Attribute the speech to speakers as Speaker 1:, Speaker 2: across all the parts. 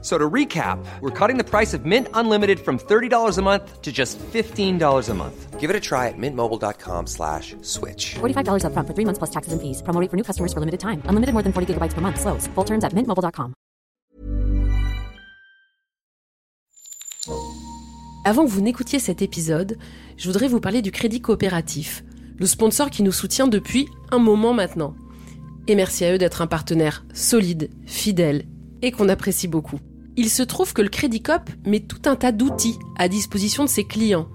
Speaker 1: So to recap, we're cutting the price of Mint Unlimited from $30 a month to just $15 a month.
Speaker 2: Give it a try at mintmobile.com slash switch.
Speaker 3: $45 upfront for three months plus taxes and fees. Promo rate for new customers for limited time. Unlimited more than 40 gigabytes per month. Slows. Full terms at mintmobile.com.
Speaker 4: Avant que vous n'écoutiez cet épisode, je voudrais vous parler du Crédit Coopératif, le sponsor qui nous soutient depuis un moment maintenant. Et merci à eux d'être un partenaire solide, fidèle et qu'on apprécie beaucoup. Il se trouve que le Crédit Coop met tout un tas d'outils à disposition de ses clients.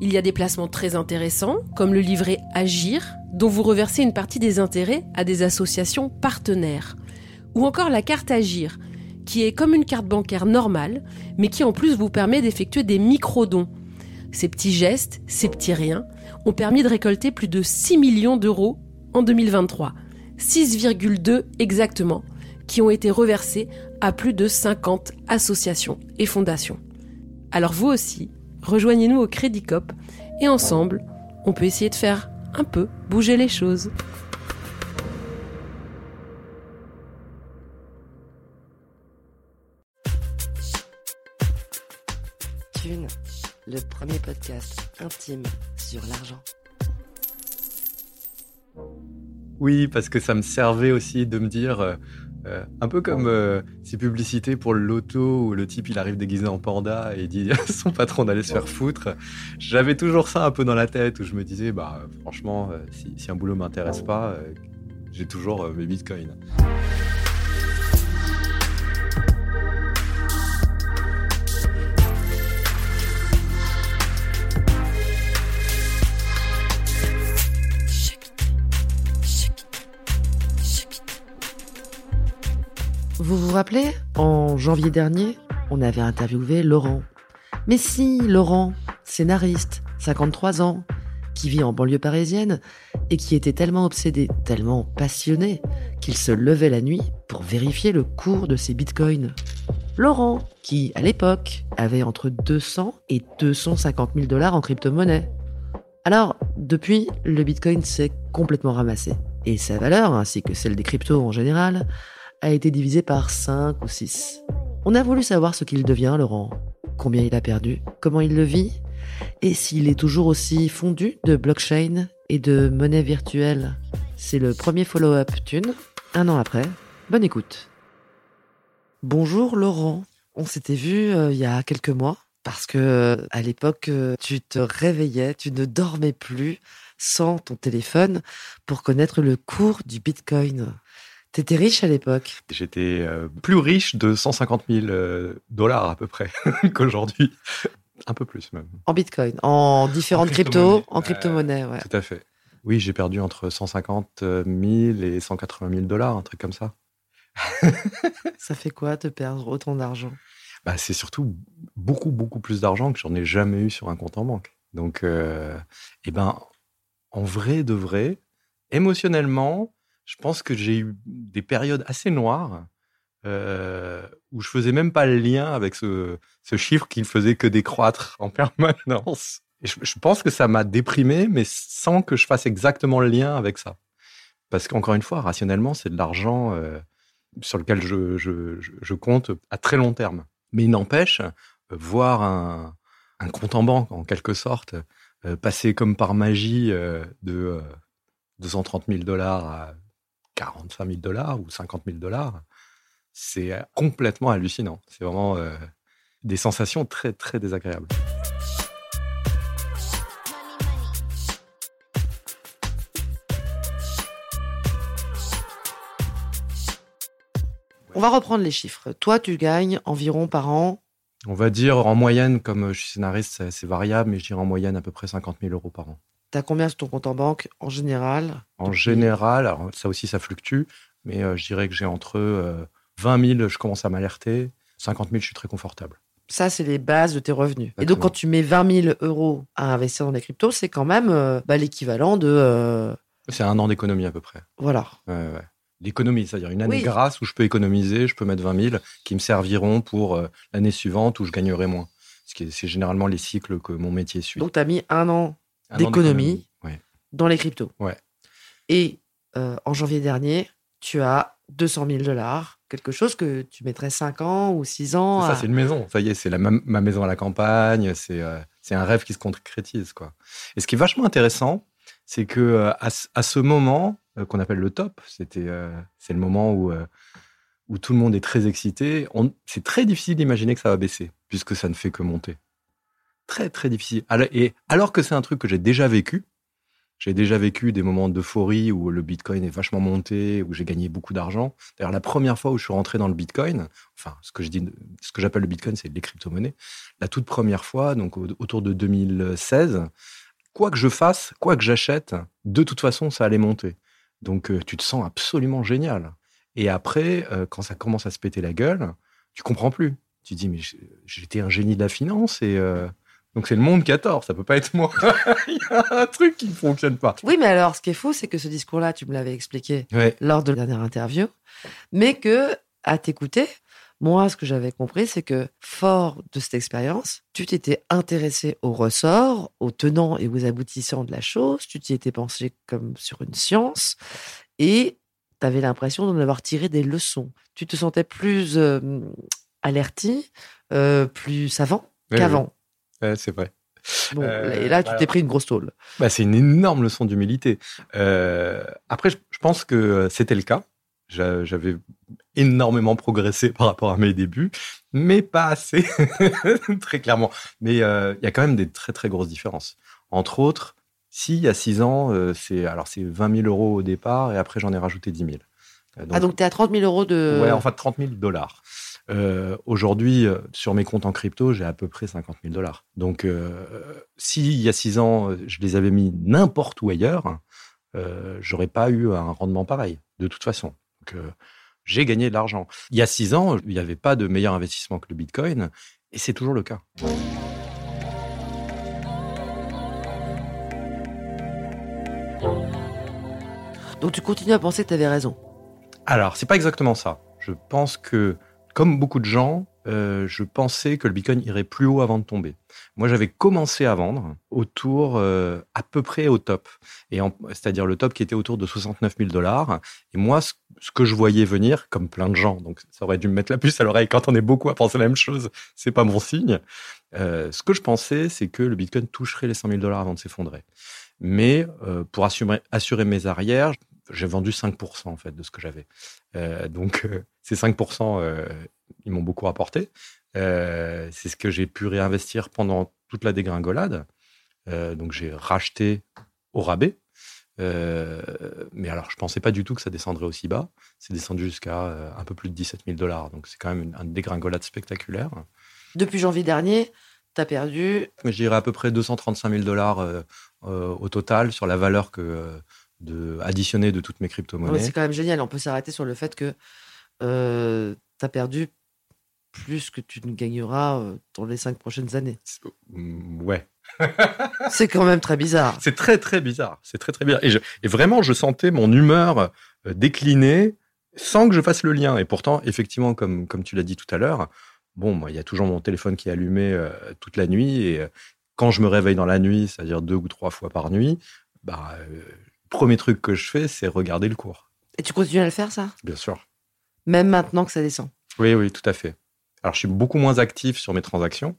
Speaker 4: Il y a des placements très intéressants, comme le livret Agir, dont vous reversez une partie des intérêts à des associations partenaires. Ou encore la carte Agir, qui est comme une carte bancaire normale, mais qui en plus vous permet d'effectuer des micro-dons. Ces petits gestes, ces petits riens, ont permis de récolter plus de 6 millions d'euros en 2023. 6,2 exactement, qui ont été reversés à plus de 50 associations et fondations. Alors vous aussi, rejoignez-nous au Crédit Cop et ensemble, on peut essayer de faire un peu bouger les choses.
Speaker 5: Thune, le premier podcast intime sur l'argent.
Speaker 6: Oui, parce que ça me servait aussi de me dire, euh, un peu comme euh, ces publicités pour le loto où le type il arrive déguisé en panda et dit à son patron d'aller se faire foutre. J'avais toujours ça un peu dans la tête où je me disais, bah franchement, euh, si, si un boulot m'intéresse pas, j'ai toujours mes bitcoins.
Speaker 5: Vous vous rappelez, en janvier dernier, on avait interviewé Laurent. Mais si, Laurent, scénariste, 53 ans, qui vit en banlieue parisienne et qui était tellement obsédé, tellement passionné, qu'il se levait la nuit pour vérifier le cours de ses bitcoins. Laurent, qui, à l'époque, avait entre 200 et 250 000 dollars en crypto-monnaie. Alors, depuis, le bitcoin s'est complètement ramassé. Et sa valeur, ainsi que celle des cryptos en général, a été divisé par 5 ou 6. On a voulu savoir ce qu'il devient, Laurent. Combien il a perdu, comment il le vit, et s'il est toujours aussi fondu de blockchain et de monnaie virtuelle. C'est le premier follow-up Thune, un an après. Bonne écoute. Bonjour Laurent. On s'était vu euh, il y a quelques mois parce que euh, à l'époque euh, tu te réveillais, tu ne dormais plus sans ton téléphone pour connaître le cours du Bitcoin. T'étais riche à l'époque.
Speaker 6: J'étais euh, plus riche de 150 000 euh, dollars à peu près qu'aujourd'hui. Un peu plus même.
Speaker 5: En Bitcoin, en différentes
Speaker 6: En
Speaker 5: cryptos, en crypto-monnaie, ouais.
Speaker 6: Tout à fait. Oui, j'ai perdu entre 150 000 et 180 000 dollars, un truc comme ça.
Speaker 5: Ça fait quoi te perdre autant d'argent?
Speaker 6: Bah, c'est surtout beaucoup, beaucoup plus d'argent que j'en ai jamais eu sur un compte en banque. Donc, euh, eh ben, en vrai de vrai, émotionnellement, je pense que j'ai eu des périodes assez noires euh, où je faisais même pas le lien avec ce, chiffre qui ne faisait que décroître en permanence. Je, pense que ça m'a déprimé, mais sans que je fasse exactement le lien avec ça. Parce qu'encore une fois, rationnellement, c'est de l'argent euh, sur lequel je, compte à très long terme. Mais il n'empêche, euh, voir un, compte en banque, en quelque sorte, passer comme par magie de euh, 230 000 dollars à 45 000 dollars ou 50 000 dollars, c'est euh, complètement hallucinant. C'est vraiment euh, des sensations très, très désagréables.
Speaker 5: On va reprendre les chiffres. Toi, tu gagnes environ par an.
Speaker 6: On va dire en moyenne, comme je suis scénariste, c'est- c'est variable, mais je dirais en moyenne à peu près 50 000 euros par an.
Speaker 5: T'as combien sur ton compte en banque en général?
Speaker 6: En général, alors ça aussi ça fluctue, mais euh, je dirais que j'ai entre euh, 20 000, je commence à m'alerter, 50 000, je suis très confortable.
Speaker 5: Ça, c'est les bases de tes revenus. Et donc, quand tu mets 20 000 euros à investir dans des cryptos, c'est quand même euh, bah, l'équivalent de. euh,
Speaker 6: C'est un an d'économie à peu près.
Speaker 5: voilà.
Speaker 6: Ouais, ouais. l'économie, c'est-à-dire une année
Speaker 5: Oui.
Speaker 6: grasse où je peux économiser, je peux mettre 20 000 qui me serviront pour euh, l'année suivante où je gagnerai moins. C'est généralement les cycles que mon métier suit.
Speaker 5: Donc, tu as mis un an D'économie.
Speaker 6: Ouais.
Speaker 5: dans les cryptos.
Speaker 6: Ouais.
Speaker 5: Et euh, en janvier dernier, tu as 200 000 dollars, quelque chose que tu mettrais 5 ans ou 6 ans. À-
Speaker 6: ça, c'est une maison. Ça y est, c'est la ma, ma maison à la campagne. C'est euh, c'est un rêve qui se concrétise. Quoi. Et ce qui est vachement intéressant, c'est que euh, à, ce- à ce moment qu'on appelle le top, c'était c'est le moment où où tout le monde est très excité. C'est très difficile d'imaginer que ça va baisser, puisque ça ne fait que monter. Très très difficile. Et alors que c'est un truc que j'ai déjà vécu. J'ai déjà vécu des moments d'euphorie où le Bitcoin est vachement monté, où j'ai gagné beaucoup d'argent. D'ailleurs, la première fois où je suis rentré dans le Bitcoin, enfin, ce que ce que j'appelle le Bitcoin, c'est les crypto-monnaies. La toute première fois, donc au- autour de 2016, quoi que je fasse, quoi que j'achète, de toute façon, ça allait monter. Donc, euh, tu te sens absolument génial. Et après, euh, quand ça commence à se péter la gueule, tu comprends plus. Tu te dis, mais j'étais un génie de la finance et euh, donc c'est le monde qui a tort. Ça peut pas être moi. Il y a un truc qui ne fonctionne pas.
Speaker 5: Oui, mais alors, ce qui est fou, c'est que ce discours-là, tu me l'avais expliqué
Speaker 6: Ouais.
Speaker 5: lors de la dernière interview, mais que, à t'écouter, moi, ce que j'avais compris, c'est que, fort de cette expérience, tu t'étais intéressé au ressort, aux tenants et aux aboutissants de la chose, tu t'y étais pensé comme sur une science, et tu avais l'impression d'en avoir tiré des leçons. Tu te sentais plus euh, alerti, euh, plus savant qu'avant.
Speaker 6: Ouais, c'est vrai.
Speaker 5: Bon,
Speaker 6: Euh,
Speaker 5: et là, tu t'es pris une grosse tôle.
Speaker 6: Bah, c'est une énorme leçon d'humilité. Euh, après, je, je pense que c'était le cas. J'a- J'avais énormément progressé par rapport à mes débuts, mais pas assez, très clairement. Mais euh, il y a quand même des très très grosses différences. Entre autres, si il y a six ans, euh, c'est alors c'est 20 000 euros au départ, et après j'en ai rajouté 10 000. Euh,
Speaker 5: ah, donc tu es à 30 000 euros de.
Speaker 6: Ouais, enfin 30 000 dollars. Euh, Aujourd'hui, euh, sur mes comptes en crypto, j'ai à peu près 50 000 dollars. Donc, euh, si il y a six ans, euh, je les avais mis n'importe où ailleurs, euh, j'aurais pas eu un rendement pareil, de toute façon. Donc, j'ai gagné de l'argent. Il y a six ans, il n'y avait pas de meilleur investissement que le Bitcoin, et c'est toujours le cas.
Speaker 5: Donc tu continues à penser que tu avais raison.
Speaker 6: Alors, c'est pas exactement ça. Je pense que, comme beaucoup de gens, euh, je pensais que le Bitcoin irait plus haut avant de tomber. Moi, j'avais commencé à vendre autour, euh, à peu près au top. Et c'est-à-dire le top qui était autour de 69 000 dollars. Et moi, ce, que je voyais venir, comme plein de gens, donc ça aurait dû me mettre la puce à l'oreille quand on est beaucoup à penser la même chose, c'est pas bon signe. Euh, ce que je pensais, c'est que le Bitcoin toucherait les 100 000 dollars avant de s'effondrer. Mais pour assurer, assurer mes arrières, j'ai vendu 5% en fait de ce que j'avais. Euh, donc euh, ces 5%, euh, ils m'ont beaucoup rapporté. Euh, c'est ce que j'ai pu réinvestir pendant toute la dégringolade. Donc j'ai racheté au rabais. Mais alors je pensais pas du tout que ça descendrait aussi bas. C'est descendu jusqu'à un peu plus de 17 000 dollars. Donc c'est quand même une, une dégringolade spectaculaire.
Speaker 5: Depuis janvier dernier, tu as perdu.
Speaker 6: Je dirais à peu près 235 000 dollars au total sur la valeur que de additionnée de toutes mes crypto-monnaies.
Speaker 5: C'est quand même génial. On peut s'arrêter sur le fait que tu as perdu plus que tu ne gagneras euh, dans les cinq prochaines années.
Speaker 6: Mm, Ouais.
Speaker 5: C'est quand même très bizarre.
Speaker 6: C'est très très bizarre. C'est très très bizarre. Et, je- et vraiment, je sentais mon humeur euh, décliner sans que je fasse le lien. Et pourtant, effectivement, comme, comme tu l'as dit tout à l'heure, bon, moi, il y a toujours mon téléphone qui est allumé euh, toute la nuit. Et euh, quand je me réveille dans la nuit, c'est-à-dire deux ou trois fois par nuit, bah, euh, premier truc que je fais, c'est regarder le cours.
Speaker 5: Et tu continues à le faire, ça?
Speaker 6: Bien sûr.
Speaker 5: Même maintenant que ça descend?
Speaker 6: Oui, oui, tout à fait. Alors, je suis beaucoup moins actif sur mes transactions.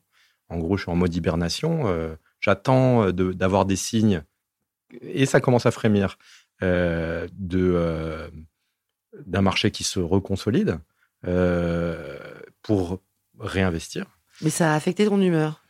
Speaker 6: En gros, je suis en mode hibernation. Euh, J'attends euh, de- d'avoir des signes, et ça commence à frémir, euh, de, euh, d'un marché qui se reconsolide euh, pour réinvestir.
Speaker 5: Mais ça a affecté ton humeur?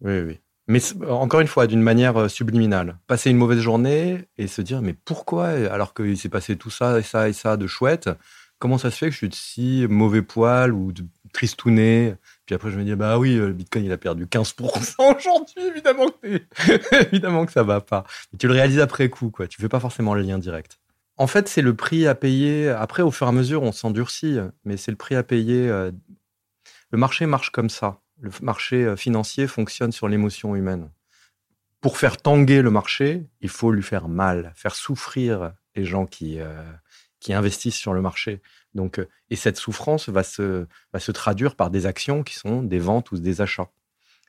Speaker 6: Oui, oui. Mais encore une fois, d'une manière euh, subliminale. Passer une mauvaise journée et se dire, mais pourquoi, alors qu'il s'est passé tout ça et ça et ça de chouette, comment ça se fait que je suis de si mauvais poil ou de tristouné Puis après, je me dis, bah oui, euh, le Bitcoin, il a perdu 15% aujourd'hui, évidemment que, évidemment que ça va pas. Mais tu le réalises après coup, quoi. Tu fais pas forcément le lien direct. En fait, c'est le prix à payer. Après, au fur et à mesure, on s'endurcit, mais c'est le prix à payer. euh, Le marché marche comme ça. Le marché euh, financier fonctionne sur l'émotion humaine. Pour faire tanguer le marché, il faut lui faire mal, faire souffrir les gens qui, euh, qui investissent sur le marché. Donc, euh, et cette souffrance va se, va se traduire par des actions qui sont des ventes ou des achats.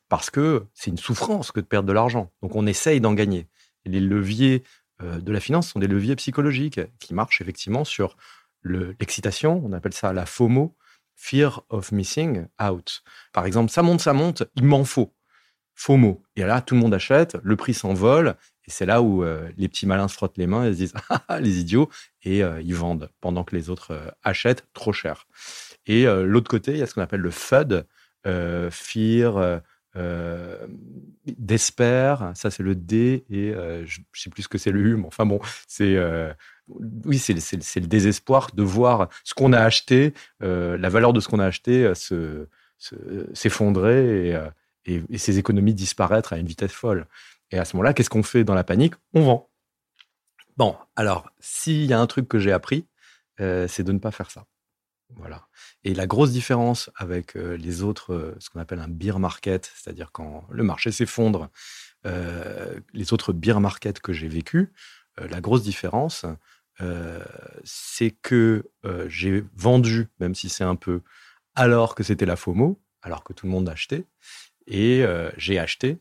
Speaker 6: Parce que c'est une souffrance que de perdre de l'argent. Donc on essaye d'en gagner. Les leviers de la finance sont des leviers psychologiques qui marchent effectivement sur le- l'excitation, on appelle ça la FOMO, Fear of Missing Out. Par exemple, ça monte, ça monte, il m'en faut. FOMO. Et là, tout le monde achète, le prix s'envole, et c'est là où euh, les petits malins se frottent les mains et se disent Ah, les idiots, et euh, ils vendent pendant que les autres euh, achètent trop cher. Et l'autre côté, il y a ce qu'on appelle le FUD, Fear, Despair, ça c'est le D, et je ne sais plus ce que c'est le U, mais enfin bon, c'est. Oui, c'est le désespoir de voir ce qu'on a acheté, euh, la valeur de ce qu'on a acheté euh, se- se- s'effondrer et, euh, et, et ses économies disparaître à une vitesse folle. Et à ce moment-là, qu'est-ce qu'on fait dans la panique? On vend. Bon, alors, s'il y a un truc que j'ai appris, c'est de ne pas faire ça. Voilà. Et la grosse différence avec les autres, ce qu'on appelle un beer market, c'est-à-dire quand le marché s'effondre, les autres beer markets que j'ai vécu, la grosse différence, euh, c'est que euh, j'ai vendu, même si c'est un peu, alors que c'était la FOMO, alors que tout le monde achetait, et euh, j'ai acheté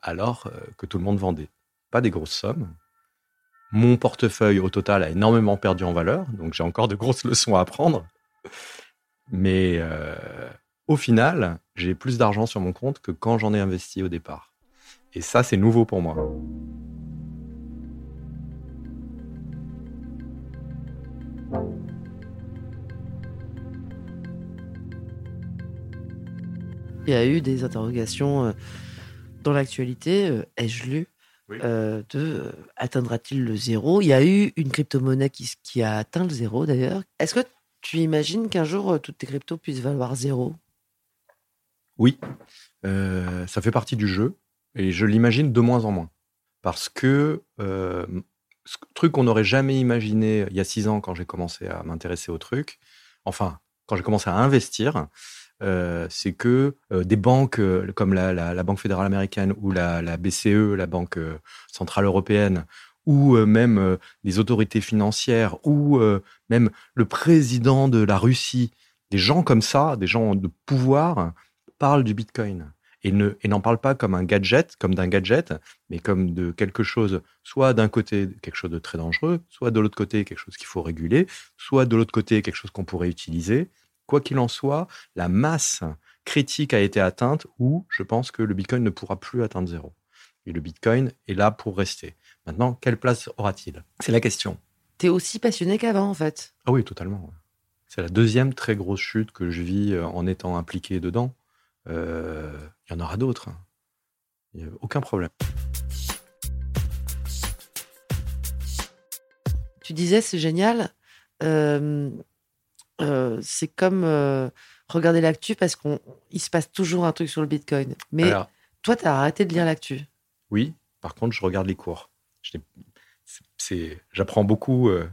Speaker 6: alors que tout le monde vendait. Pas des grosses sommes. Mon portefeuille au total a énormément perdu en valeur, donc j'ai encore de grosses leçons à apprendre. Mais au final, j'ai plus d'argent sur mon compte que quand j'en ai investi au départ. Et ça, c'est nouveau pour moi.
Speaker 5: Il y a eu des interrogations euh, dans l'actualité, euh, ai-je lu,
Speaker 6: Oui.
Speaker 5: euh, de euh, atteindra-t-il le zéro? Il y a eu une crypto-monnaie qui, a atteint le zéro d'ailleurs. Est-ce que tu imagines qu'un jour euh, toutes tes cryptos puissent valoir zéro?
Speaker 6: Oui, ça fait partie du jeu et je l'imagine de moins en moins. Parce que ce truc qu'on n'aurait jamais imaginé il y a six ans quand j'ai commencé à m'intéresser au truc, enfin, quand j'ai commencé à investir, euh, c'est que euh, des banques euh, comme la, Banque fédérale américaine ou la, BCE, la Banque centrale européenne, ou même les autorités financières, ou même le président de la Russie, des gens comme ça, des gens de pouvoir, parlent du Bitcoin et n'en parlent pas comme un gadget, comme d'un gadget, mais comme de quelque chose, soit d'un côté quelque chose de très dangereux, soit de l'autre côté quelque chose qu'il faut réguler, soit de l'autre côté quelque chose qu'on pourrait utiliser. Quoi qu'il en soit, la masse critique a été atteinte où je pense que le Bitcoin ne pourra plus atteindre zéro. Et le Bitcoin est là pour rester. Maintenant, quelle place aura-t-il? C'est la question.
Speaker 5: T'es aussi passionné qu'avant en fait.
Speaker 6: Ah oui, totalement. C'est la deuxième très grosse chute que je vis euh, en étant impliqué dedans. Euh, Il y en aura d'autres. hein. Il n'y a aucun problème.
Speaker 5: Tu disais c'est génial. Euh, euh, c'est comme euh, regarder l'actu parce qu'il se passe toujours un truc sur le Bitcoin. Mais
Speaker 6: Alors,
Speaker 5: toi, t'as arrêté de lire l'actu.
Speaker 6: oui, par contre, je regarde les cours. J'apprends beaucoup. euh,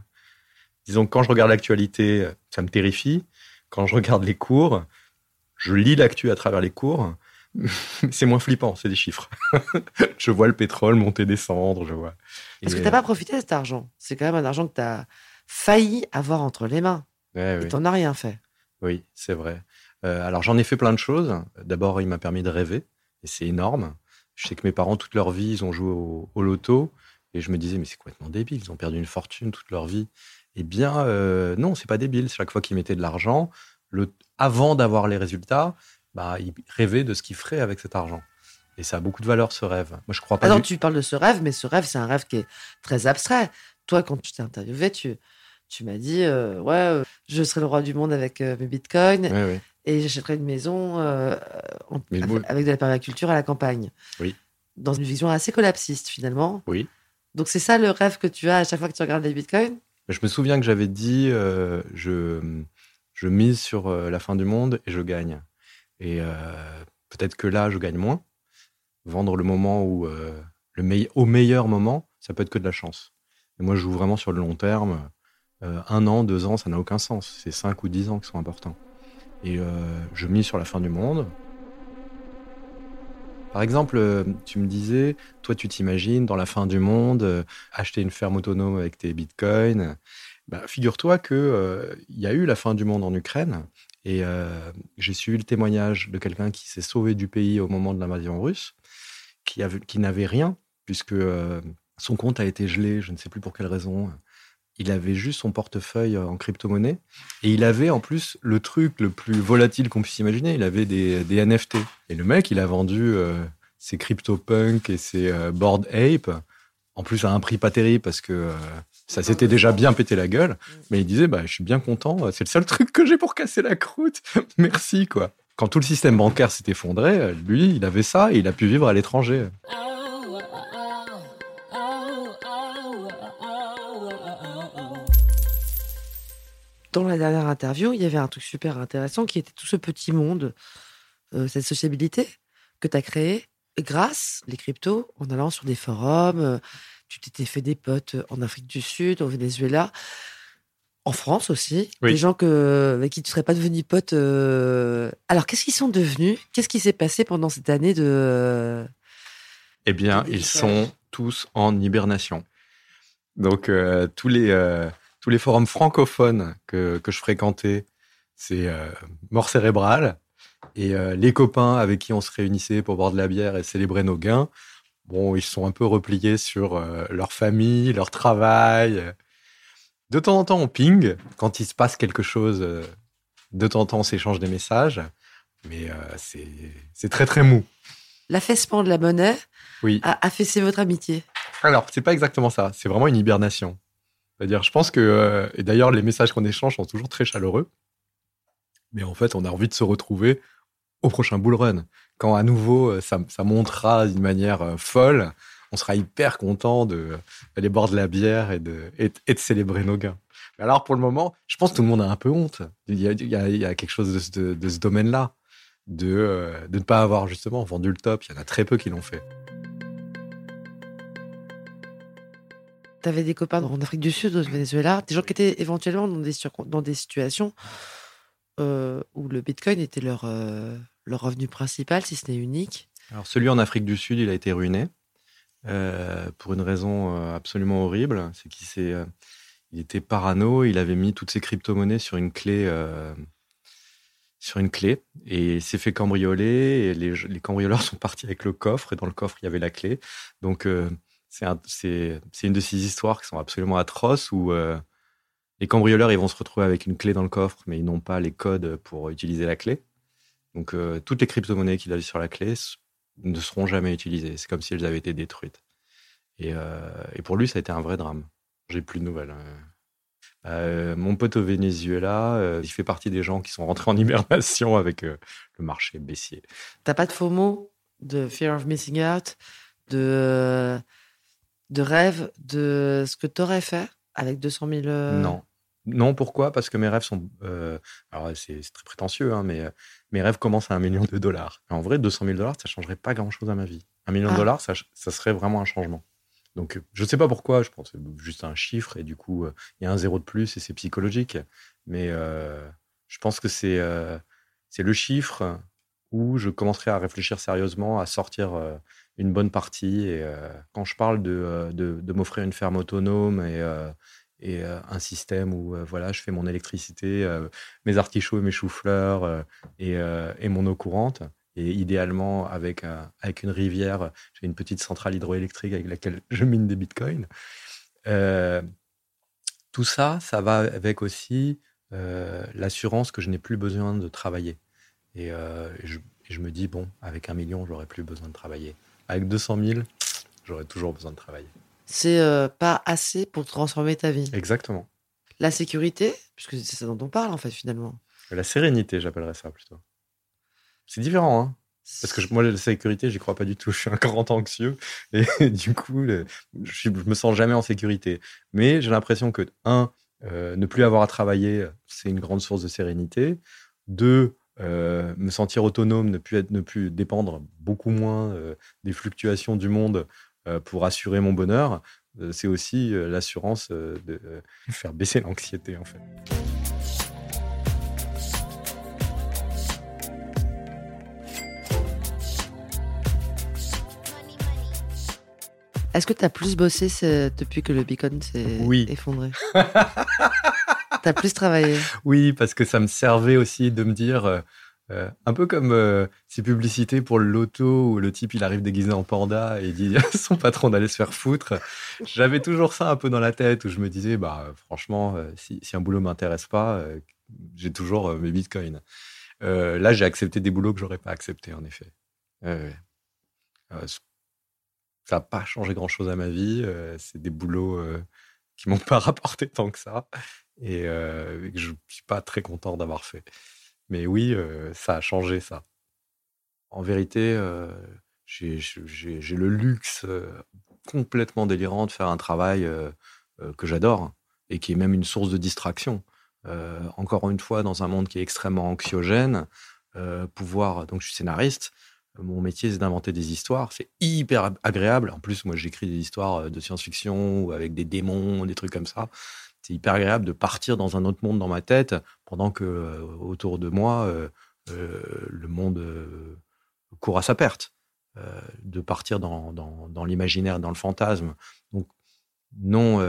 Speaker 6: disons quand je regarde l'actualité, euh, ça me terrifie. Quand je regarde les cours, je lis l'actu à travers les cours. C'est moins flippant, c'est des chiffres. je vois le pétrole monter, descendre, je vois.
Speaker 5: Parce
Speaker 6: Et,
Speaker 5: que t'as pas profité de cet argent? C'est quand même un argent que t'as failli avoir entre les mains.
Speaker 6: Ouais,
Speaker 5: Et t'en as rien fait.
Speaker 6: Oui, c'est vrai. Euh, alors j'en ai fait plein de choses. D'abord, il m'a permis de rêver, et c'est énorme. Je sais que mes parents, toute leur vie, ils ont joué au, au loto, et je me disais, mais c'est complètement débile, ils ont perdu une fortune toute leur vie. Eh bien, euh, non, c'est pas débile. Chaque fois qu'ils mettaient de l'argent, le, avant d'avoir les résultats, bah, ils rêvaient de ce qu'ils feraient avec cet argent. Et ça a beaucoup de valeur, ce rêve. Moi, je crois pas.
Speaker 5: Alors,
Speaker 6: du-
Speaker 5: tu parles de ce rêve, mais ce rêve, c'est un rêve qui est très abstrait. Toi, quand je t'ai interviewé, tu, tu m'as dit euh, Ouais, je serai le roi du monde avec euh, mes bitcoins
Speaker 6: Ouais, ouais.
Speaker 5: et j'achèterai une maison en- avec, de la permaculture à la campagne.
Speaker 6: Oui.
Speaker 5: Dans une vision assez collapsiste, finalement.
Speaker 6: Oui.
Speaker 5: Donc, c'est ça le rêve que tu as à chaque fois que tu regardes les bitcoins?
Speaker 6: Je me souviens que j'avais dit, je, je mise sur la fin du monde et je gagne. Et peut-être que là, je gagne moins. Vendre le moment où, le meille- au meilleur moment, ça peut être que de la chance. Et moi, je joue vraiment sur le long terme. Euh, un an, deux ans, ça n'a aucun sens. C'est cinq ou dix ans qui sont importants. Et euh, je mise sur la fin du monde. Par exemple, euh, tu me disais, toi, tu t'imagines dans la fin du monde acheter une ferme autonome avec tes bitcoins. Bah, Figure-toi qu'il euh, y a eu la fin du monde en Ukraine et j'ai suivi le témoignage de quelqu'un qui s'est sauvé du pays au moment de l'invasion russe, qui, qui n'avait rien puisque son compte a été gelé, je ne sais plus pour quelle raison. Il avait juste son portefeuille en crypto-monnaie et il avait en plus le truc le plus volatile qu'on puisse imaginer. Il avait des, NFT. Et le mec, il a vendu euh, ses CryptoPunk et ses euh, Bored Ape, en plus à un prix pas terrible parce que euh, ça s'était déjà bien pété la gueule. Mais il disait, bah, je suis bien content, c'est le seul truc que j'ai pour casser la croûte. Merci, quoi. Quand tout le système bancaire s'est effondré, lui, il avait ça et il a pu vivre à l'étranger.
Speaker 5: Dans la dernière interview, il y avait un truc super intéressant qui était tout ce petit monde, euh, cette sociabilité que tu as créée grâce les cryptos en allant sur des forums. euh, tu t'étais fait des potes en Afrique du Sud, au Venezuela, en France aussi.
Speaker 6: Oui.
Speaker 5: Des gens que, avec qui tu ne serais pas devenu pote. euh. Alors, qu'est-ce qu'ils sont devenus? Qu'est-ce qui s'est passé pendant cette année de.
Speaker 6: Eh bien, ils sont tous en hibernation. Donc, euh, tous, les, euh, tous les forums francophones que, que je fréquentais, c'est euh, mort cérébrale. Et euh, les copains avec qui on se réunissait pour boire de la bière et célébrer nos gains, bon, ils sont un peu repliés sur euh, leur famille, leur travail. De temps en temps, on ping quand il se passe quelque chose. De temps en temps, on s'échange des messages. Mais c'est c'est très, très mou.
Speaker 5: L'affaissement de la monnaie
Speaker 6: Oui.
Speaker 5: a affaissé votre amitié.
Speaker 6: Alors, c'est pas exactement ça. C'est vraiment une hibernation. C'est-à-dire, je pense que, euh, et d'ailleurs, les messages qu'on échange sont toujours très chaleureux. Mais en fait, on a envie de se retrouver au prochain bull run. Quand à nouveau, euh, ça, montera d'une manière euh, folle, on sera hyper content d'aller boire de la bière et de, et, de célébrer nos gains. Mais alors, pour le moment, je pense que tout le monde a un peu honte. Il y a, il y a- quelque chose de, ce- de- ce domaine-là. De, de ne pas avoir justement vendu le top. Il y en a très peu qui l'ont fait.
Speaker 5: Tu des copains en Afrique du Sud, au Venezuela, des gens qui étaient éventuellement dans des, situations euh, où le Bitcoin était leur, euh, leur revenu principal, si ce n'est unique.
Speaker 6: Alors celui en Afrique du Sud, il a été ruiné euh, pour une raison absolument horrible. C'est qu'il était parano. Il avait mis toutes ses crypto-monnaies sur une clé, sur une clé, et s'est fait cambrioler. Et les, cambrioleurs sont partis avec le coffre, et dans le coffre il y avait la clé. Donc c'est, un- c'est, c'est une de ces histoires qui sont absolument atroces où euh, les cambrioleurs ils vont se retrouver avec une clé dans le coffre, mais ils n'ont pas les codes pour utiliser la clé. Donc euh, toutes les crypto-monnaies qu'il avait sur la clé ne seront jamais utilisées. C'est comme si elles avaient été détruites. Et, euh, et pour lui, ça a été un vrai drame. J'ai plus de nouvelles. Euh, mon pote au Venezuela, il fait partie des gens qui sont rentrés en hibernation avec le marché baissier.
Speaker 5: T'as pas de FOMO, de fear of missing out, de, de rêve de ce que tu aurais fait avec 200 000 euh,
Speaker 6: Non. Non, pourquoi? Parce que mes rêves sont. euh, alors, c'est très prétentieux, hein, mais euh, mes rêves commencent à un million de dollars. En vrai, 200 000 dollars, ça changerait pas grand-chose à ma vie. Un million
Speaker 5: Ah.
Speaker 6: de dollars, ça, ça serait vraiment un changement. Donc, je ne sais pas pourquoi, je pense que c'est juste un chiffre, et du coup, euh, il y a un zéro de plus, et c'est psychologique. Mais je pense que c'est c'est le chiffre où je commencerai à réfléchir sérieusement, à sortir euh, une bonne partie. Et euh, quand je parle de, euh, de, de m'offrir une ferme autonome et, et un système où voilà, je fais mon électricité, mes artichauts et mes choux-fleurs et, et mon eau courante. Et idéalement, avec, avec une rivière, j'ai une petite centrale hydroélectrique avec laquelle je mine des bitcoins. Tout ça, ça va avec aussi l'assurance que je n'ai plus besoin de travailler. Et, euh, et je, et je me dis, bon, avec un million, j'aurais plus besoin de travailler. Avec 200 000, j'aurais toujours besoin de travailler.
Speaker 5: C'est euh, pas assez pour transformer ta vie.
Speaker 6: Exactement.
Speaker 5: La sécurité, puisque c'est ça dont on parle en fait finalement.
Speaker 6: La sérénité, j'appellerais ça plutôt. C'est différent, hein Parce que je- moi, la sécurité, j'y crois pas du tout. Je suis un grand anxieux et du coup, le- je, je me sens jamais en sécurité. Mais j'ai l'impression que, un, euh, ne plus avoir à travailler, c'est une grande source de sérénité. Deux, euh, me sentir autonome, ne plus, être, ne plus dépendre beaucoup moins euh, des fluctuations du monde euh, pour assurer mon bonheur, c'est aussi l'assurance de faire baisser l'anxiété, en fait.
Speaker 5: Est-ce que tu as plus bossé depuis que le Bitcoin s'est
Speaker 6: Oui.
Speaker 5: effondré? Plus travaillé
Speaker 6: Oui, parce que ça me servait aussi de me dire, euh, euh, un peu comme euh, ces publicités pour le loto où le type il arrive déguisé en panda et dit à son patron d'aller se faire foutre. J'avais toujours ça un peu dans la tête où je me disais, bah franchement, si, un boulot m'intéresse pas, j'ai toujours mes bitcoins. Là, j'ai accepté des boulots que j'aurais pas accepté en effet. Ça n'a pas changé grand chose à ma vie. c'est des boulots qui m'ont pas rapporté tant que ça et euh, que je suis pas très content d'avoir fait. Mais oui, euh, ça a changé ça. En vérité, euh, j'ai le luxe complètement délirant de faire un travail que j'adore et qui est même une source de distraction. Encore une fois, dans un monde qui est extrêmement anxiogène, pouvoir. Donc, je suis scénariste. Mon métier, c'est d'inventer des histoires. C'est hyper agréable. En plus, moi, j'écris des histoires de science-fiction ou avec des démons, des trucs comme ça. C'est hyper agréable de partir dans un autre monde dans ma tête pendant que euh, autour de moi, euh, euh, le monde court à sa perte. De partir dans, dans, l'imaginaire, dans le fantasme. Donc, non,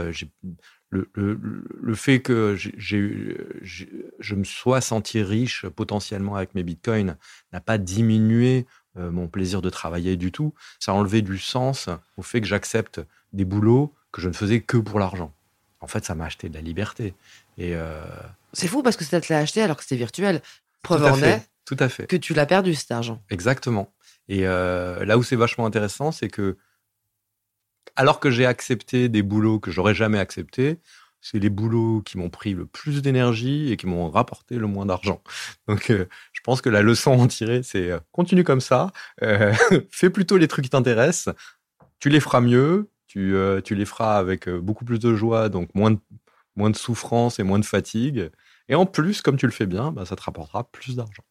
Speaker 6: le, le, fait que j'ai- je me sois senti riche potentiellement avec mes bitcoins n'a pas diminué mon plaisir de travailler du tout. Ça a enlevé du sens au fait que j'accepte des boulots que je ne faisais que pour l'argent. En fait, ça m'a acheté de la liberté. Et euh,
Speaker 5: C'est fou parce que ça te l'a acheté alors que c'était virtuel. Preuve en
Speaker 6: fait,
Speaker 5: est
Speaker 6: tout à fait.
Speaker 5: que tu l'as perdu cet argent.
Speaker 6: Exactement. Et euh, là où c'est vachement intéressant, c'est que alors que j'ai accepté des boulots que j'aurais jamais acceptés, c'est les boulots qui m'ont pris le plus d'énergie et qui m'ont rapporté le moins d'argent. Donc, euh, je pense que la leçon à en tirer, c'est continue comme ça, fais plutôt les trucs qui t'intéressent, tu les feras mieux, tu, euh, tu les feras avec euh, beaucoup plus de joie, donc moins de, moins de souffrance et moins de fatigue. Et en plus, comme tu le fais bien, bah, ça te rapportera plus d'argent.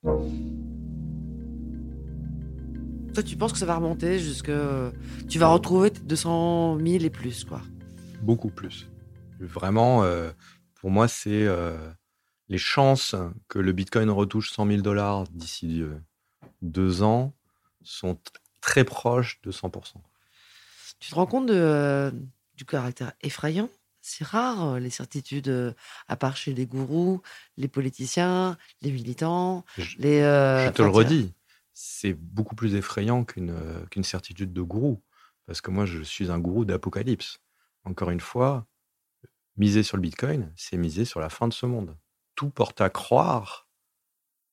Speaker 5: Toi, tu penses que ça va remonter jusque. Tu vas retrouver tes 200 000 et plus, quoi.
Speaker 6: beaucoup plus. Vraiment, euh, pour moi, c'est euh, les chances que le Bitcoin retouche 100 000 dollars d'ici euh, deux ans sont très proches de 100%.
Speaker 5: Tu te rends compte de, euh, du caractère effrayant? C'est rare, euh, les certitudes, euh, à part chez les gourous, les politiciens, les militants,
Speaker 6: Je,
Speaker 5: les. euh,
Speaker 6: je te le redis, c'est beaucoup plus effrayant qu'une qu'une certitude de gourou. Parce que moi, je suis un gourou d'apocalypse. Encore une fois, miser sur le Bitcoin, c'est miser sur la fin de ce monde. Tout porte à croire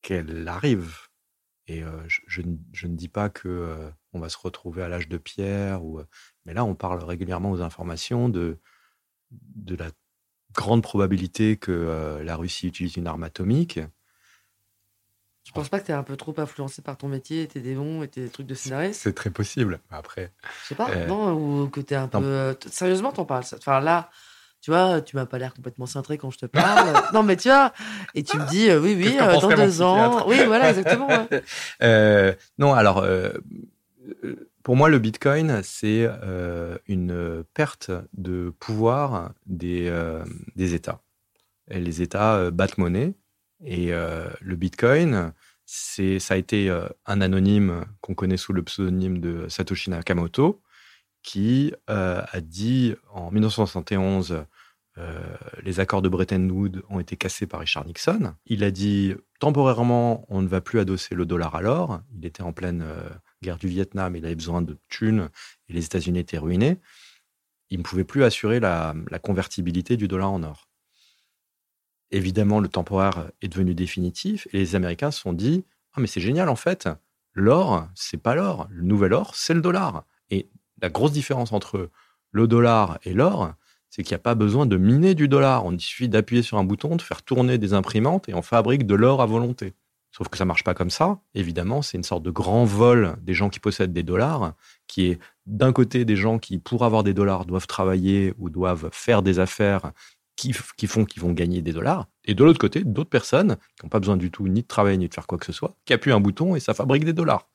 Speaker 6: qu'elle arrive. Et euh, je, je ne- je ne dis pas que euh, on va se retrouver à l'âge de pierre, ou, mais là, on parle régulièrement aux informations de, de la grande probabilité que euh, la Russie utilise une arme atomique.
Speaker 5: Tu penses pas que t'es un peu trop influencé par ton métier, tes démons et tes trucs de scénariste?
Speaker 6: C'est très possible. Après,
Speaker 5: Je sais pas,
Speaker 6: Euh,
Speaker 5: non Ou que t'es un peu.
Speaker 6: non.
Speaker 5: Sérieusement, t'en parles Enfin, là. Tu vois, tu m'as pas l'air complètement cintré quand je te parle. non, mais tu vois, et tu me dis, euh, oui, oui, euh, dans deux ans. Oui, voilà, exactement. ouais.
Speaker 6: Euh, non, alors, pour moi, le Bitcoin, c'est une perte de pouvoir des, des États. Et les États battent monnaie. Et le Bitcoin, c'est, ça a été un anonyme qu'on connaît sous le pseudonyme de Satoshi Nakamoto, qui euh, a dit en 1971 euh, les accords de Bretton Woods ont été cassés par Richard Nixon. Il a dit temporairement, on ne va plus adosser le dollar à l'or. Il était en pleine euh, guerre du Vietnam, il avait besoin de thunes et les États-Unis étaient ruinés. Il ne pouvait plus assurer la, convertibilité du dollar en or. Évidemment, le temporaire est devenu définitif et les Américains se sont dit Ah, mais c'est génial en fait, l'or, c'est pas l'or. Le nouvel or, c'est le dollar. Et la grosse différence entre le dollar et l'or, c'est qu'il n'y a pas besoin de miner du dollar. On suffit d'appuyer sur un bouton, de faire tourner des imprimantes et on fabrique de l'or à volonté. Sauf que ça marche pas comme ça. Évidemment, c'est une sorte de grand vol des gens qui possèdent des dollars, qui est d'un côté des gens qui, pour avoir des dollars, doivent travailler ou doivent faire des affaires qui, qui font qu'ils vont gagner des dollars. Et de l'autre côté, d'autres personnes qui n'ont pas besoin du tout ni de travailler ni de faire quoi que ce soit, qui appuient un bouton et ça fabrique des dollars.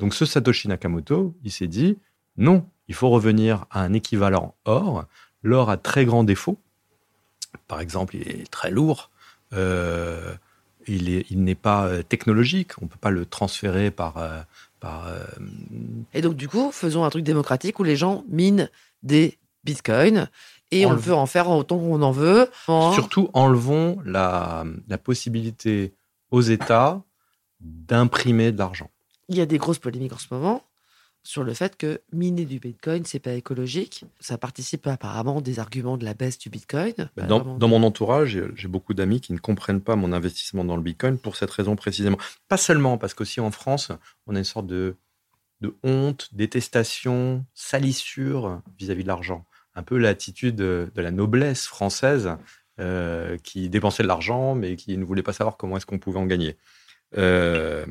Speaker 6: Donc ce Satoshi Nakamoto, il s'est dit, non, il faut revenir à un équivalent or. L'or a très grands défauts. Par exemple, il est très lourd. Euh, il est- il n'est pas euh, technologique. On peut pas le transférer par. euh, par euh,
Speaker 5: Et donc, du coup, faisons un truc démocratique où les gens minent des bitcoins et on peut en faire autant qu'on en veut. En-
Speaker 6: Surtout, enlevons la, la possibilité aux États d'imprimer de l'argent.
Speaker 5: Il y a des grosses polémiques en ce moment sur le fait que miner du bitcoin, c'est pas écologique. Ça participe apparemment des arguments de la baisse du bitcoin.
Speaker 6: Bah, Dans, mon entourage, j'ai- beaucoup d'amis qui ne comprennent pas mon investissement dans le Bitcoin pour cette raison précisément. Pas seulement, parce qu'aussi en France, on a une sorte de, de honte, détestation, salissure vis-à-vis de l'argent. Un peu l'attitude de, de la noblesse française euh, qui dépensait de l'argent, mais qui ne voulait pas savoir comment est-ce qu'on pouvait en gagner. Euh,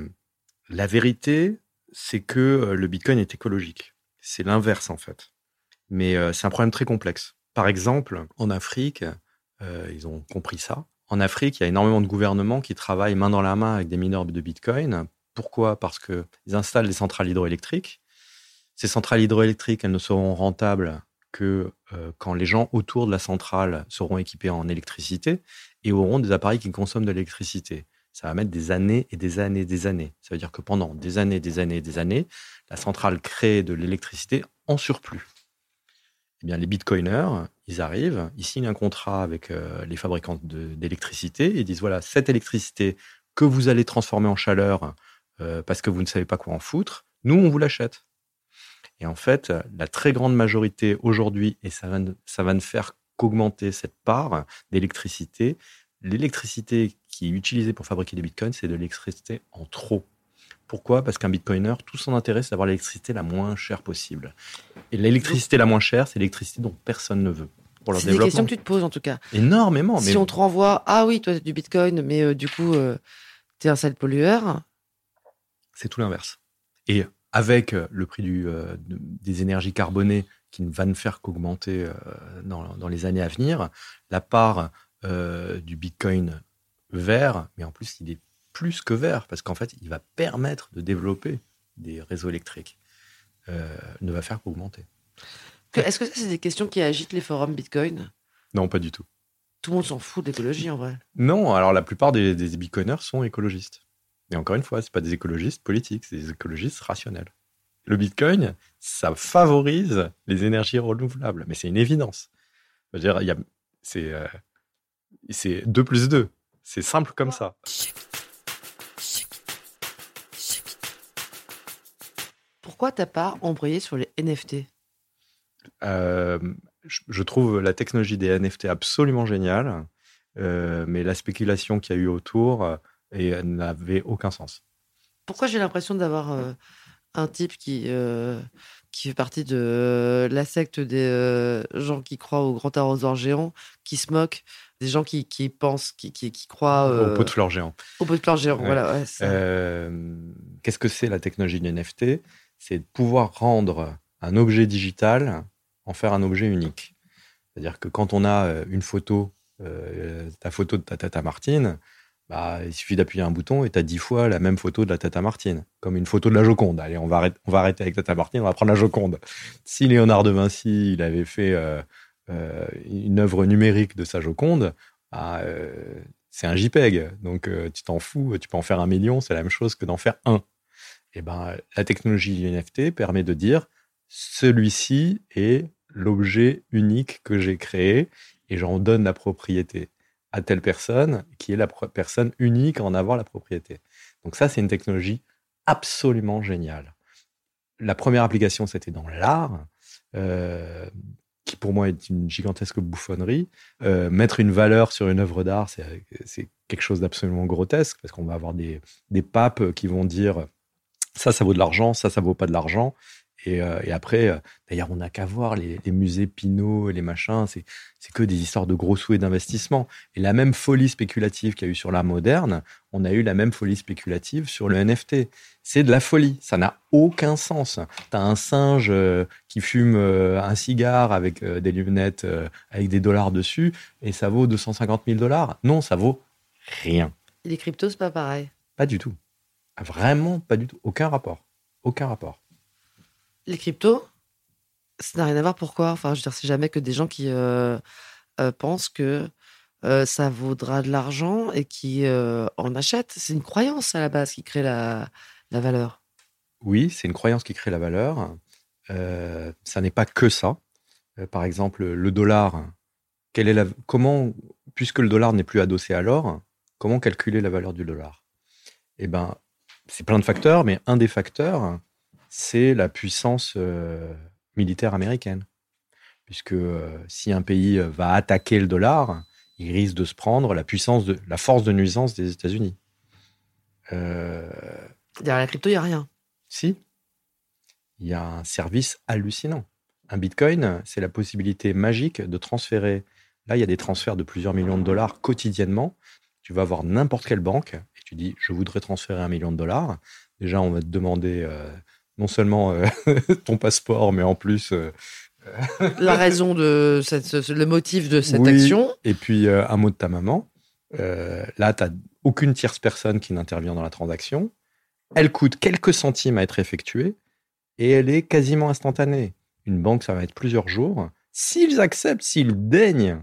Speaker 6: la vérité, c'est que euh, le Bitcoin est écologique. C'est l'inverse, en fait. Mais euh, c'est un problème très complexe. Par exemple, en Afrique, euh, ils ont compris ça. En Afrique, il y a énormément de gouvernements qui travaillent main dans la main avec des mineurs de Bitcoin. Pourquoi? Parce qu'ils installent des centrales hydroélectriques. Ces centrales hydroélectriques, elles ne seront rentables que quand les gens autour de la centrale seront équipés en électricité et auront des appareils qui consomment de l'électricité. Ça va mettre des années et des années et des années. Ça veut dire que pendant des années, des années et des années, la centrale crée de l'électricité en surplus. Eh bien, les bitcoiners, ils arrivent, ils signent un contrat avec euh, les fabricants d'électricité et disent voilà, cette électricité que vous allez transformer en chaleur euh, parce que vous ne savez pas quoi en foutre, nous, on vous l'achète. Et en fait, la très grande majorité aujourd'hui, et ça va ça va ne faire qu'augmenter cette part d'électricité, l'électricité qui est utilisée pour fabriquer des bitcoins, c'est de l'électricité en trop. Pourquoi? Parce qu'un bitcoiner, tout son intérêt, c'est d'avoir l'électricité la moins chère possible. Et l'électricité la moins chère, c'est l'électricité dont personne ne veut pour leur
Speaker 5: C'est des questions que tu te poses en tout cas.
Speaker 6: Énormément.
Speaker 5: si
Speaker 6: mais
Speaker 5: on te renvoie, ah oui, toi, c'est du bitcoin, mais euh, du coup, euh, t'es un sale pollueur.
Speaker 6: c'est tout l'inverse. Et avec euh, le prix du, euh, de- des énergies carbonées qui ne va ne faire qu'augmenter dans, dans les années à venir, la part du Bitcoin vert, mais en plus il est plus que vert, parce qu'en fait il va permettre de développer des réseaux électriques, euh, ne va faire qu'augmenter.
Speaker 5: Est-ce que ça, c'est des questions qui agitent les forums bitcoin?
Speaker 6: Non, pas du tout.
Speaker 5: Tout le monde s'en fout de l'écologie en vrai.
Speaker 6: Non, alors la plupart des, des bitcoiners sont écologistes. Et encore une fois, c'est pas des écologistes politiques, c'est des écologistes rationnels. Le bitcoin, ça favorise les énergies renouvelables, mais c'est une évidence. C'est, euh, c'est 2 plus 2. C'est simple comme ça.
Speaker 5: Pourquoi t'as pas embrayé sur les NFT
Speaker 6: Euh, je, trouve la technologie des NFT absolument géniale, euh, mais la spéculation qu'il y a eu autour euh, et, n'avait aucun sens.
Speaker 5: Pourquoi j'ai l'impression d'avoir euh, un type qui, qui fait partie de la secte des gens qui croient au grand arroseur géant, qui se moquent des gens qui, qui pensent, qui, qui, qui croient euh,
Speaker 6: Au pot de fleurs géant.
Speaker 5: au pot de fleurs géant.
Speaker 6: Ouais.
Speaker 5: Voilà, ouais.
Speaker 6: Euh, Qu'est-ce que c'est la technologie du NFT C'est de pouvoir rendre un objet digital, en faire un objet unique. C'est-à-dire que quand on a euh, une photo, euh, ta photo de ta tata Martine, bah, il suffit d'appuyer un bouton et tu as dix fois la même photo de la tata Martine, comme une photo de la Joconde. Allez, on va arrêter, on va arrêter avec tata Martine, on va prendre la Joconde. Si Léonard de Vinci il avait fait euh, euh, une œuvre numérique de sa Joconde, bah, euh, c'est un JPEG. Donc, euh, tu t'en fous, tu peux en faire un million, c'est la même chose que d'en faire un. Et ben, la technologie NFT permet de dire celui-ci est l'objet unique que j'ai créé et j'en donne la propriété à telle personne qui est la personne unique à en avoir la propriété. Donc ça, c'est une technologie absolument géniale. La première application, c'était dans l'art, pour moi est une gigantesque bouffonnerie. Euh, mettre une valeur sur une œuvre d'art, c'est c'est quelque chose d'absolument grotesque, parce qu'on va avoir des, des papes qui vont dire ça, ça vaut de l'argent, ça, ça vaut pas de l'argent. Et, euh, et après, euh, d'ailleurs, on n'a qu'à voir les, les musées Pinot et les machins, c'est c'est que des histoires de gros sous et d'investissement. Et la même folie spéculative qu'il y a eu sur l'art moderne, on a eu la même folie spéculative sur le NFT. C'est de la folie, ça n'a aucun sens. T'as un singe euh, qui fume un cigare avec des lunettes avec des dollars dessus et ça vaut 250 000 dollars. Non, ça vaut rien.
Speaker 5: Les cryptos, c'est pas pareil.
Speaker 6: Pas du tout. Vraiment pas du tout. Aucun rapport. Aucun rapport.
Speaker 5: Les cryptos, ça n'a rien à voir. Pourquoi? Enfin, je veux dire, c'est jamais que des gens qui euh, euh, pensent que euh, ça vaudra de l'argent et qui en achète. C'est une croyance à la base qui crée la, la valeur.
Speaker 6: Oui, c'est une croyance qui crée la valeur. Ça n'est pas que ça. Par exemple, le dollar. Quelle est la, comment, puisque le dollar n'est plus adossé à l'or, comment calculer la valeur du dollar? Eh ben, c'est plein de facteurs, mais un des facteurs, c'est la puissance euh, militaire américaine. Puisque euh, si un pays va attaquer le dollar, il risque de se prendre la puissance de la force de nuisance des États-Unis. Euh,
Speaker 5: Derrière la crypto, il n'y a rien.
Speaker 6: si, il y a un service hallucinant. Un bitcoin, c'est la possibilité magique de transférer. Là, il y a des transferts de plusieurs millions de dollars quotidiennement. Tu vas voir n'importe quelle banque et tu dis Je voudrais transférer un million de dollars. Déjà, on va te demander euh, non seulement euh, ton passeport, mais en plus. euh,
Speaker 5: La raison de cette, le motif de cette
Speaker 6: Oui.
Speaker 5: action.
Speaker 6: et puis euh, un mot de ta maman. Euh, là, tu n'as aucune tierce personne qui n'intervient dans la transaction. Elle coûte quelques centimes à être effectuée et elle est quasiment instantanée. Une banque, ça va être plusieurs jours. S'ils acceptent, s'ils daignent,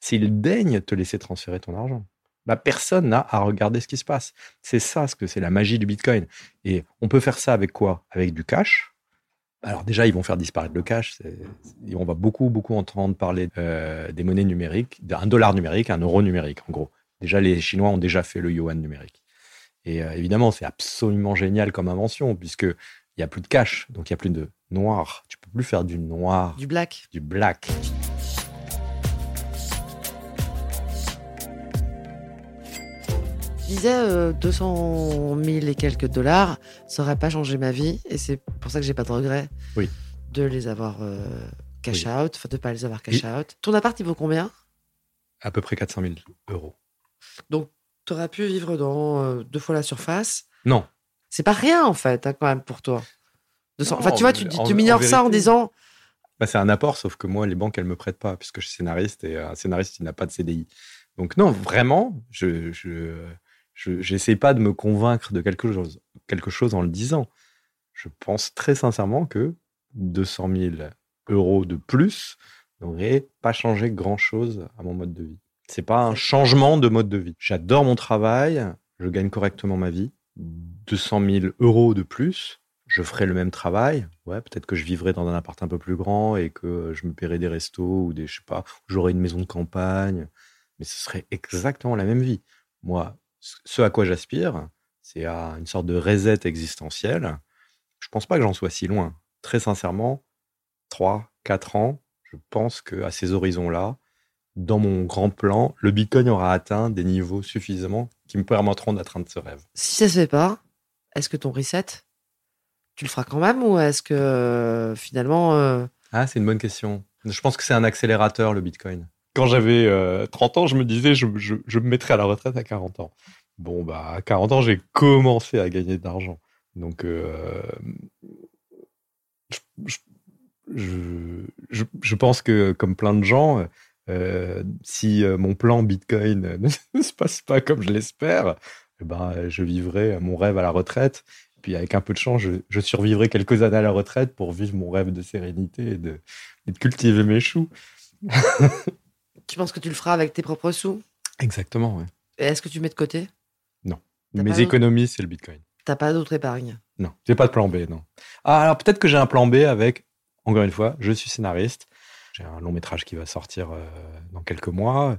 Speaker 6: s'ils daignent te laisser transférer ton argent, bah, personne n'a à regarder ce qui se passe. C'est ça, ce que c'est la magie du Bitcoin. Et on peut faire ça avec quoi? Avec du cash. Alors déjà, ils vont faire disparaître le cash. et on va beaucoup, beaucoup entendre parler euh, des monnaies numériques, d'un dollar numérique, un euro numérique, en gros. Déjà, les Chinois ont déjà fait le yuan numérique. Et euh, évidemment, c'est absolument génial comme invention, puisque il n'y a plus de cash, donc il n'y a plus de noir. Tu peux plus faire du noir,
Speaker 5: Du black.
Speaker 6: du black.
Speaker 5: Je disais euh, 200 000 et quelques dollars, ça aurait pas changé ma vie. Et c'est pour ça que j'ai pas de regret
Speaker 6: Oui.
Speaker 5: de les avoir euh, cash
Speaker 6: Oui.
Speaker 5: out, enfin de pas les avoir cash out. Ton appart, il vaut combien?
Speaker 6: À peu près 400 000 euros.
Speaker 5: Tu aurais pu vivre dans euh, deux fois la surface.
Speaker 6: Non,
Speaker 5: C'est pas rien en fait, hein, quand même, pour toi. 200
Speaker 6: Non,
Speaker 5: enfin, tu vois, tu,
Speaker 6: en-
Speaker 5: minores
Speaker 6: en
Speaker 5: ça en disant
Speaker 6: Bah, c'est un apport, sauf que moi, les banques, elles me prêtent pas, puisque je suis scénariste et un scénariste, il n'a pas de CDI. Donc non, vraiment, je je je- j'essaie pas de me convaincre de quelque chose, quelque chose en le disant. Je pense très sincèrement que 200 000 euros de plus n'aurait pas changé grand-chose à mon mode de vie. C'est pas un changement de mode de vie. J'adore mon travail, je gagne correctement ma vie. 200 000 euros de plus, je ferai le même travail. Ouais, peut-être que je vivrai dans un appart un peu plus grand et que je me paierai des restos ou des, je sais pas, j'aurai une maison de campagne. Mais ce serait exactement la même vie. Moi, ce à quoi j'aspire, c'est à une sorte de reset existentiel. Je pense pas que j'en sois si loin. Très sincèrement, 3, 4 ans, je pense que à ces horizons-là, dans mon grand plan, le Bitcoin aura atteint des niveaux suffisamment qui me permettront d'atteindre ce rêve.
Speaker 5: si ça se fait pas, est-ce que ton reset, tu le feras quand même ou est-ce que euh, finalement. euh,
Speaker 6: Ah, c'est une bonne question. Je pense que c'est un accélérateur, le Bitcoin. Quand j'avais euh, 30 ans, je me disais, je, me mettrais à la retraite à 40 ans. Bon, bah, à 40 ans, j'ai commencé à gagner de l'argent. Donc, euh, je, je, pense que, comme plein de gens, euh, si euh, mon plan Bitcoin ne se passe pas comme je l'espère, eh ben, je vivrai mon rêve à la retraite. Puis avec un peu de chance, je, survivrai quelques années à la retraite pour vivre mon rêve de sérénité et de cultiver mes choux.
Speaker 5: tu penses que tu le feras avec tes propres sous?
Speaker 6: Exactement, ouais.
Speaker 5: Et est-ce que tu mets de côté? T'as
Speaker 6: Mes économies, c'est le Bitcoin.
Speaker 5: T'as pas d'autre épargne
Speaker 6: Non, j'ai pas de plan B, non. Ah, alors peut-être que j'ai un plan B avec, encore une fois, je suis scénariste. J'ai un long métrage qui va sortir euh, dans quelques mois.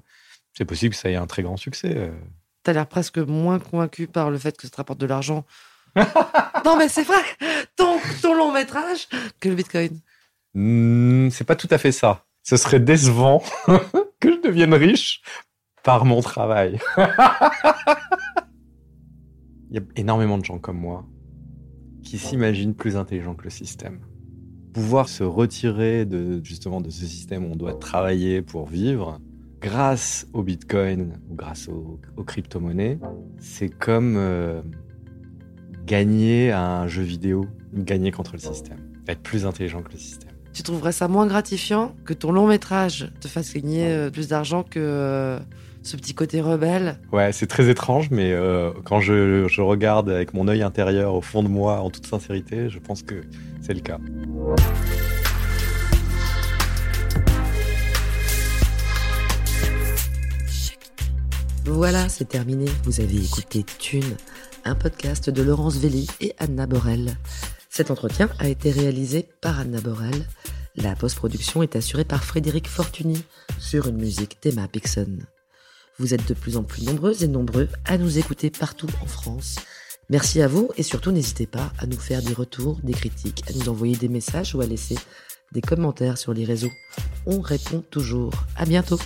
Speaker 6: C'est possible que ça ait un très grand succès. euh.
Speaker 5: T'as l'air presque moins convaincu par le fait que ça te rapporte de l'argent. non, mais c'est vrai, ton, ton long métrage que le bitcoin.
Speaker 6: Hmm, c'est pas tout à fait ça. Ce serait décevant que je devienne riche par mon travail. Il y a énormément de gens comme moi qui s'imaginent plus intelligents que le système. Pouvoir se retirer de justement de ce système où on doit travailler pour vivre, grâce au Bitcoin ou grâce aux, crypto-monnaies, c'est comme euh, gagner à un jeu vidéo, gagner contre le système, être plus intelligent que le système.
Speaker 5: Tu trouverais ça moins gratifiant que ton long métrage te fasse gagner euh, plus d'argent que euh, ce petit côté rebelle?
Speaker 6: Ouais, c'est très étrange, mais euh, quand je, je regarde avec mon œil intérieur au fond de moi, en toute sincérité, je pense que c'est le cas.
Speaker 5: Voilà, c'est terminé. Vous avez écouté Thune, un podcast de Laurence Velli et Anna Borel. Cet entretien a été réalisé par Anna Borel. La post-production est assurée par Frédéric Fortuny sur une musique d'Emma Pixon. Vous êtes de plus en plus nombreuses et nombreux à nous écouter partout en France. Merci à vous et surtout n'hésitez pas à nous faire des retours, des critiques, à nous envoyer des messages ou à laisser des commentaires sur les réseaux. On répond toujours. À bientôt.